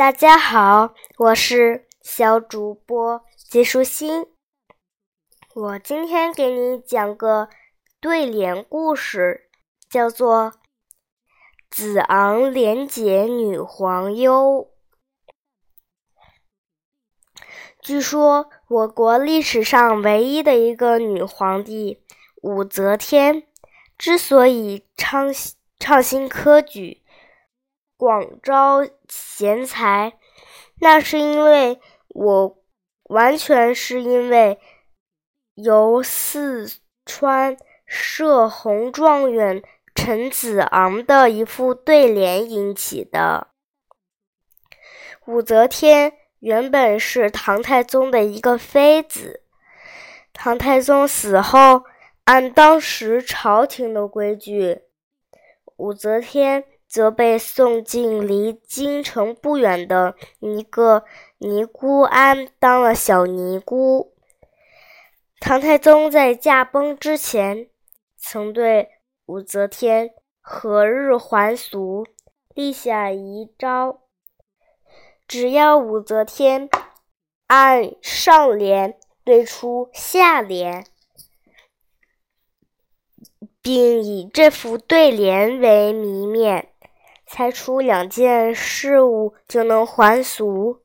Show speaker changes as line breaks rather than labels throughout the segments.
大家好，我是小主播杰舒心。我今天给你讲个对联故事，叫做“子昂廉洁女皇忧”。据说，我国历史上唯一的一个女皇帝武则天，之所以倡创新科举。广招贤才，那是因为我完全是因为由四川射洪状元陈子昂的一副对联引起的。武则天原本是唐太宗的一个妃子，唐太宗死后，按当时朝廷的规矩，武则天。则被送进离京城不远的一个尼姑庵当了小尼姑。唐太宗在驾崩之前，曾对武则天何日还俗立下遗诏：只要武则天按上联对出下联，并以这副对联为谜面。猜出两件事物就能还俗，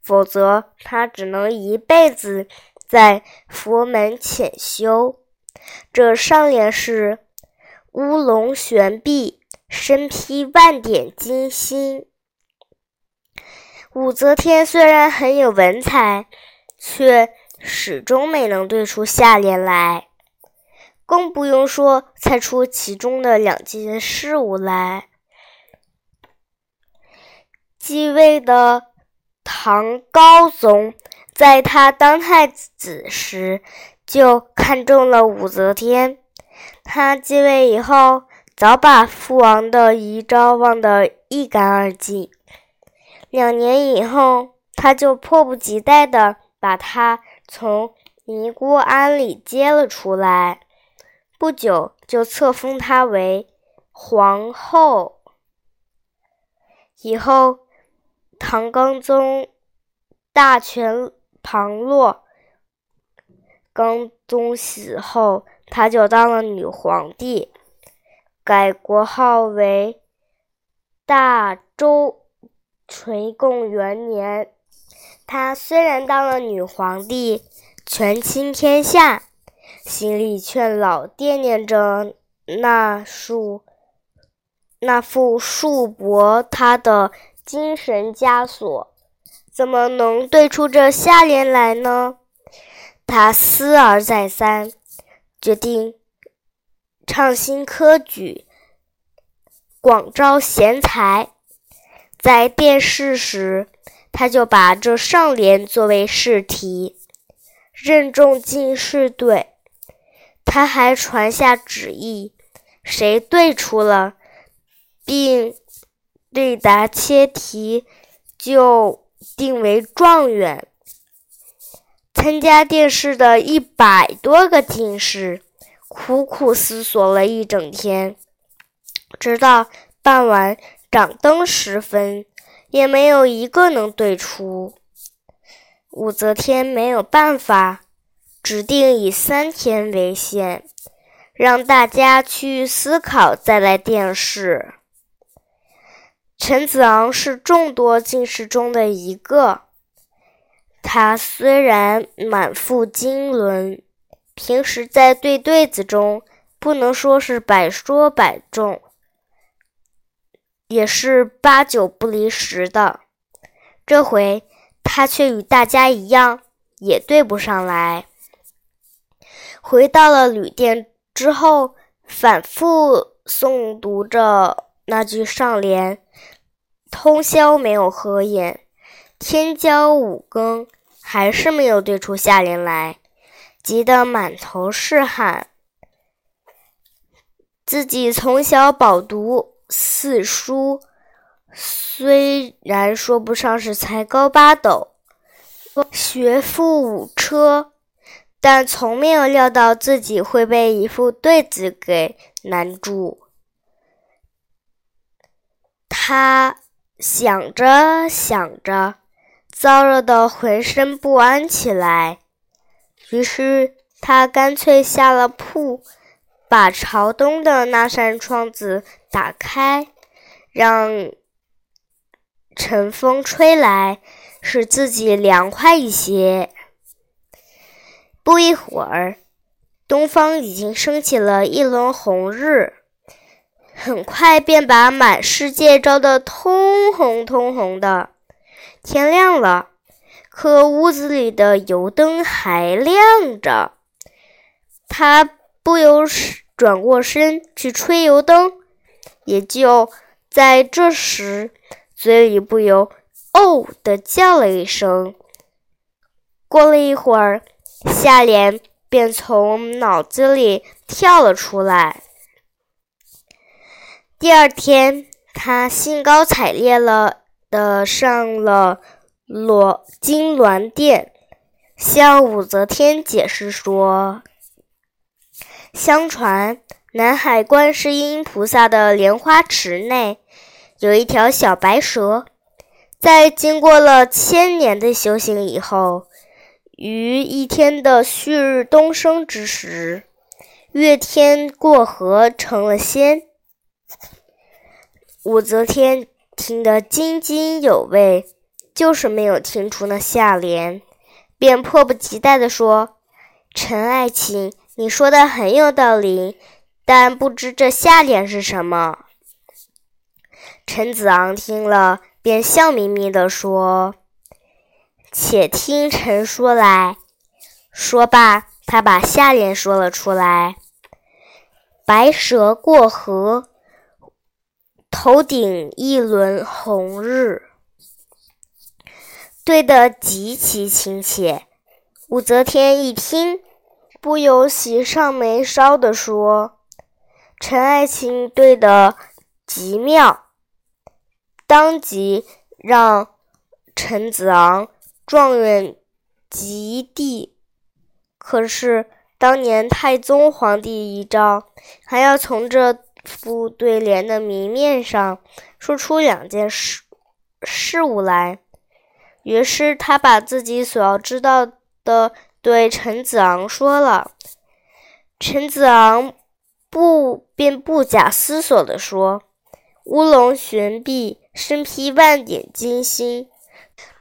否则他只能一辈子在佛门潜修。这上联是“乌龙悬臂，身披万点金星”。武则天虽然很有文采，却始终没能对出下联来，更不用说猜出其中的两件事物来。继位的唐高宗，在他当太子时就看中了武则天。他继位以后，早把父王的遗诏忘得一干二净。两年以后，他就迫不及待地把她从尼姑庵里接了出来。不久，就册封她为皇后。以后。唐高宗大权旁落，高宗死后，他就当了女皇帝，改国号为大周垂贡元年。她虽然当了女皇帝，权倾天下，心里却老惦念着那束那副束缚她的。精神枷锁，怎么能对出这下联来呢？他思而再三，决定创新科举，广招贤才。在殿试时，他就把这上联作为试题，任重进士对。他还传下旨意，谁对出了，并。对答切题，就定为状元。参加殿试的一百多个进士，苦苦思索了一整天，直到傍晚掌灯时分，也没有一个能对出。武则天没有办法，指定以三天为限，让大家去思考，再来殿试。陈子昂是众多进士中的一个。他虽然满腹经纶，平时在对对子中不能说是百说百中，也是八九不离十的。这回他却与大家一样，也对不上来。回到了旅店之后，反复诵读着。那句上联，通宵没有合眼，天将五更，还是没有对出下联来，急得满头是汗。自己从小饱读四书，虽然说不上是才高八斗，学富五车，但从没有料到自己会被一副对子给难住。他想着想着，燥热的浑身不安起来。于是他干脆下了铺，把朝东的那扇窗子打开，让晨风吹来，使自己凉快一些。不一会儿，东方已经升起了一轮红日，很快便把满世界照得通红通红的。天亮了。可屋子里的油灯还亮着，他不由转过身去吹油灯，也就在这时，嘴里不由“哦”的叫了一声。过了一会儿，下联便从脑子里跳了出来。第二天，他兴高采烈了的上了。罗金銮殿向武则天解释说：“相传南海观世音菩萨的莲花池内有一条小白蛇，在经过了千年的修行以后，于一天的旭日东升之时，越天过河成了仙。”武则天听得津津有味。就是没有听出那下联，便迫不及待地说：“陈爱卿，你说的很有道理，但不知这下联是什么。”陈子昂听了，便笑眯眯地说：“且听臣说来。”说罢，他把下联说了出来：“白蛇过河，头顶一轮红日。”对得极其亲切，武则天一听，不由喜上眉梢地说：“陈爱卿对得极妙。”当即让陈子昂状元及第。可是当年太宗皇帝遗诏，还要从这副对联的谜面上说出两件事事物来。于是他把自己所要知道的对陈子昂说了。陈子昂不便不假思索地说：“乌龙悬臂，身披万点金星，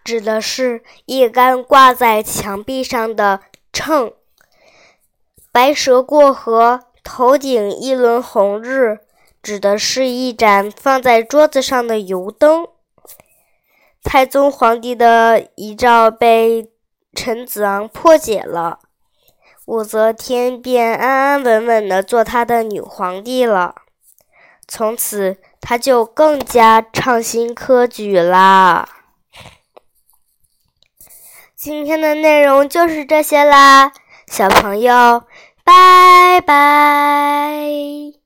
指的是一杆挂在墙壁上的秤；白蛇过河，头顶一轮红日，指的是一盏放在桌子上的油灯。”太宗皇帝的遗诏被陈子昂破解了，武则天便安安稳稳的做他的女皇帝了。从此，他就更加畅心科举啦。今天的内容就是这些啦，小朋友，拜拜。